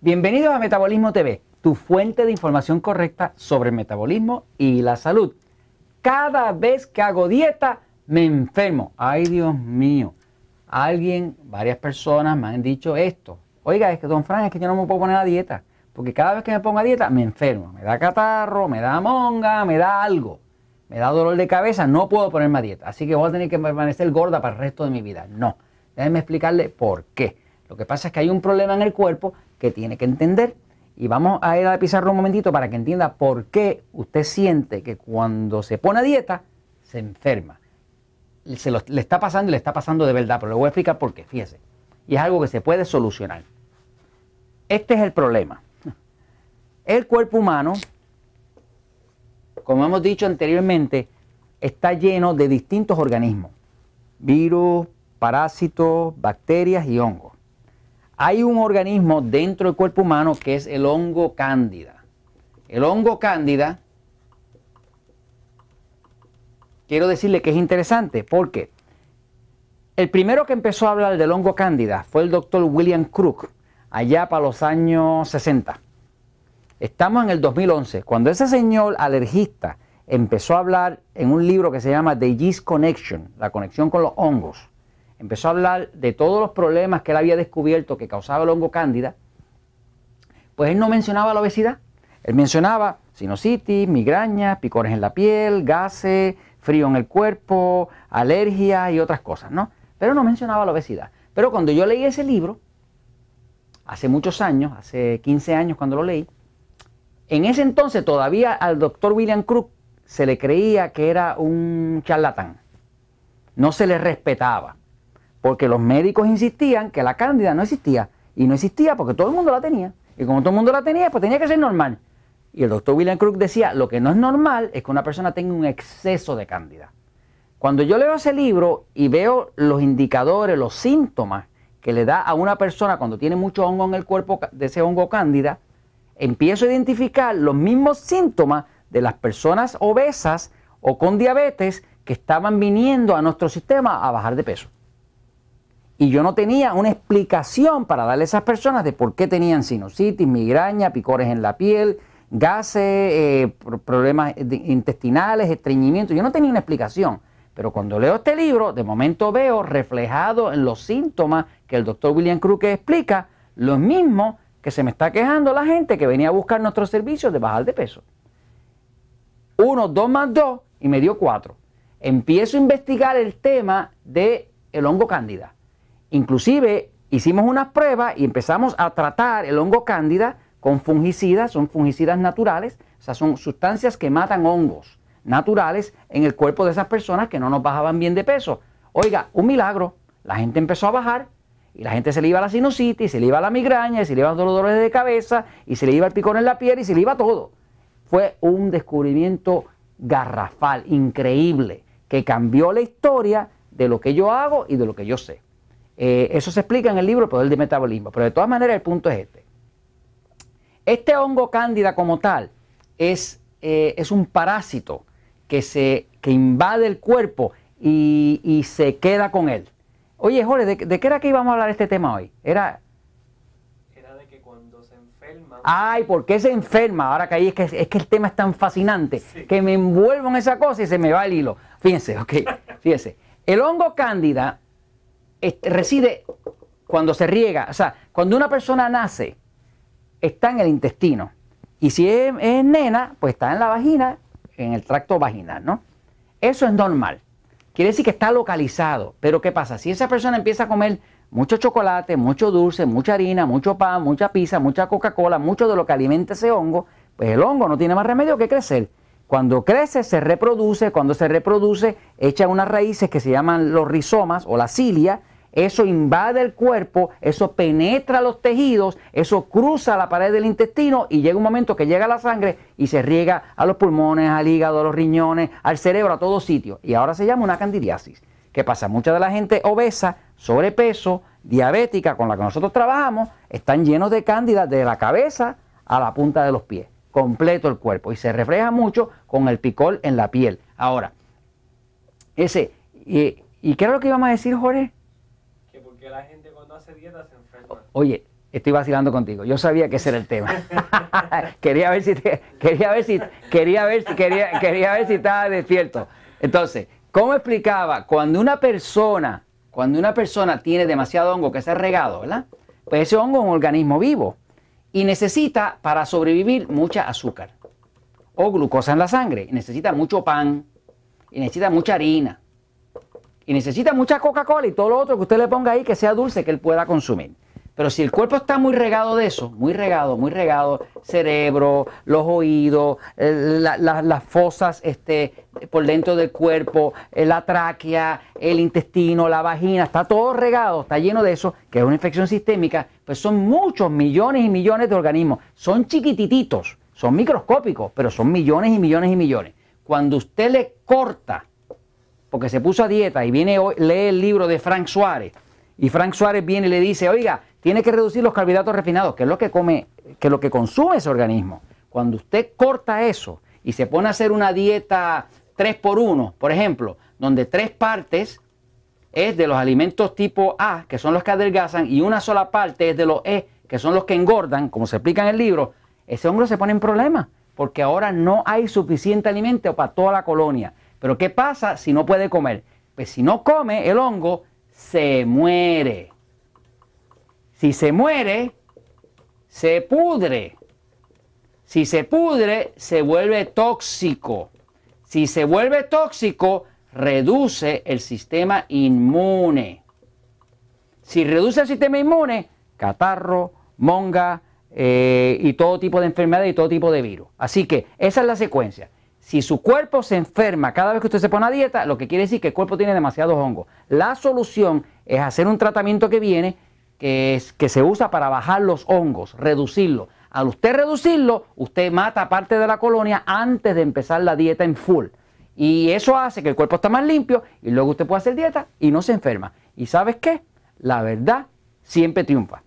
Bienvenidos a Metabolismo TV, tu fuente de información correcta sobre el metabolismo y la salud. Cada vez que hago dieta, me enfermo. Ay, Dios mío. Alguien, varias personas me han dicho esto. Oiga, es que don Fran, es que yo no me puedo poner a dieta. Porque cada vez que me pongo a dieta, me enfermo. Me da catarro, me da monga, me da algo. Me da dolor de cabeza, no puedo ponerme a dieta. Así que voy a tener que permanecer gorda para el resto de mi vida. No. Déjenme explicarle por qué. Lo que pasa es que hay un problema en el cuerpo que tiene que entender. Y vamos a ir a pizarra un momentito para que entienda por qué usted siente que cuando se pone a dieta se enferma. Se le está pasando y le está pasando de verdad, pero le voy a explicar por qué, fíjese. Y es algo que se puede solucionar. Este es el problema. El cuerpo humano, como hemos dicho anteriormente, está lleno de distintos organismos. Virus, parásitos, bacterias y hongos. Hay un organismo dentro del cuerpo humano que es el hongo cándida. El hongo cándida, quiero decirle que es interesante porque el primero que empezó a hablar del hongo cándida fue el doctor William Crook, allá para los años 60. Estamos en el 2011, cuando ese señor alergista empezó a hablar en un libro que se llama The Yeast Connection, la conexión con los hongos empezó a hablar de todos los problemas que él había descubierto que causaba el hongo cándida, pues él no mencionaba la obesidad. Él mencionaba sinusitis, migraña, picores en la piel, gases, frío en el cuerpo, alergias y otras cosas, ¿no? Pero no mencionaba la obesidad. Pero cuando yo leí ese libro, hace muchos años, hace 15 años cuando lo leí, en ese entonces todavía al doctor William Crook se le creía que era un charlatán. No se le respetaba porque los médicos insistían que la cándida no existía. Y no existía porque todo el mundo la tenía. Y como todo el mundo la tenía, pues tenía que ser normal. Y el doctor William Crook decía, lo que no es normal es que una persona tenga un exceso de cándida. Cuando yo leo ese libro y veo los indicadores, los síntomas que le da a una persona cuando tiene mucho hongo en el cuerpo de ese hongo cándida, empiezo a identificar los mismos síntomas de las personas obesas o con diabetes que estaban viniendo a nuestro sistema a bajar de peso. Y yo no tenía una explicación para darle a esas personas de por qué tenían sinusitis, migraña, picores en la piel, gases, eh, problemas intestinales, estreñimiento. Yo no tenía una explicación. Pero cuando leo este libro, de momento veo reflejado en los síntomas que el doctor William Crook explica, lo mismo que se me está quejando la gente que venía a buscar nuestros servicios de bajar de peso. Uno, dos más dos, y me dio cuatro. Empiezo a investigar el tema del el hongo cándida Inclusive hicimos unas pruebas y empezamos a tratar el hongo cándida con fungicidas, son fungicidas naturales, o sea, son sustancias que matan hongos naturales en el cuerpo de esas personas que no nos bajaban bien de peso. Oiga, un milagro, la gente empezó a bajar y la gente se le iba la sinusitis, se le iba la migraña, y se le iban los dolores de cabeza, y se le iba el picón en la piel y se le iba todo. Fue un descubrimiento garrafal, increíble, que cambió la historia de lo que yo hago y de lo que yo sé. Eh, eso se explica en el libro El Poder del Metabolismo, pero de todas maneras el punto es este. Este hongo cándida como tal es, eh, es un parásito que, se, que invade el cuerpo y, se queda con él. Oye, Jorge, ¿de, qué era que íbamos a hablar este tema hoy? Era... Era de que cuando se enferma... Ay, ¿por qué se enferma? Ahora que ahí es que, es que el tema es tan fascinante que me envuelvo en esa cosa y se me va el hilo. Fíjense, ok, fíjense. El hongo cándida reside cuando se riega. O sea, cuando una persona nace, está en el intestino. Y si es, nena, pues está en la vagina, en el tracto vaginal, ¿no? Eso es normal. Quiere decir que está localizado. Pero ¿qué pasa? Si esa persona empieza a comer mucho chocolate, mucho dulce, mucha harina, mucho pan, mucha pizza, mucha Coca-Cola, mucho de lo que alimenta ese hongo, pues el hongo no tiene más remedio que crecer. Cuando crece se reproduce, cuando se reproduce echa unas raíces que se llaman los rizomas o la cilia, eso invade el cuerpo, eso penetra los tejidos, eso cruza la pared del intestino y llega un momento que llega la sangre y se riega a los pulmones, al hígado, a los riñones, al cerebro, a todos sitios. Y ahora se llama una candidiasis. ¿Qué pasa? Mucha de la gente obesa, sobrepeso, diabética con la que nosotros trabajamos, están llenos de cándida de la cabeza a la punta de los pies completo el cuerpo y se refleja mucho con el picor en la piel. Ahora, ese, y, qué era lo que íbamos a decir, Jorge? Que porque la gente cuando hace dieta se enferma. Oye, Estoy vacilando contigo. Yo sabía que ese era el tema. quería ver si quería ver si quería ver si quería, quería ver si estaba despierto. Entonces, ¿cómo explicaba? Cuando una persona, cuando una persona tiene demasiado hongo que se ha regado, ¿verdad? Pues ese hongo es un organismo vivo y necesita para sobrevivir mucha azúcar o glucosa en la sangre. Y necesita mucho pan y necesita mucha harina y necesita mucha Coca-Cola y todo lo otro que usted le ponga ahí que sea dulce que él pueda consumir. Pero si el cuerpo está muy regado de eso, muy regado, muy regado, cerebro, los oídos, las fosas este, por dentro del cuerpo, eh, la tráquea, el intestino, la vagina, está todo regado, está lleno de eso, que es una infección sistémica, pues son muchos millones y millones de organismos. Son chiquitititos, son microscópicos, pero son millones y millones y millones. Cuando usted le corta, porque se puso a dieta y viene hoy, lee el libro de Frank Suárez, y Frank Suárez viene y le dice, oiga, tiene que reducir los carbohidratos refinados, que es lo que come, que es lo que consume ese organismo. Cuando usted corta eso y se pone a hacer una dieta 3 por 1, por ejemplo, donde tres partes es de los alimentos tipo A, que son los que adelgazan, y una sola parte es de los E, que son los que engordan, como se explica en el libro, ese hongo se pone en problemas, porque ahora no hay suficiente alimento para toda la colonia. Pero ¿qué pasa si no puede comer? Pues si no come el hongo, se muere. Si se muere, se pudre. Si se pudre, se vuelve tóxico. Si se vuelve tóxico, reduce el sistema inmune. Si reduce el sistema inmune, catarro, monga eh, y todo tipo de enfermedad y todo tipo de virus. Así que esa es la secuencia. Si su cuerpo se enferma cada vez que usted se pone a dieta, lo que quiere decir que el cuerpo tiene demasiados hongos. La solución es hacer un tratamiento que viene que, es, que se usa para bajar los hongos, reducirlo. Al usted reducirlo, usted mata parte de la colonia antes de empezar la dieta en full. Y eso hace que el cuerpo esté más limpio y luego usted puede hacer dieta y no se enferma. ¿Y sabes qué? La verdad siempre triunfa.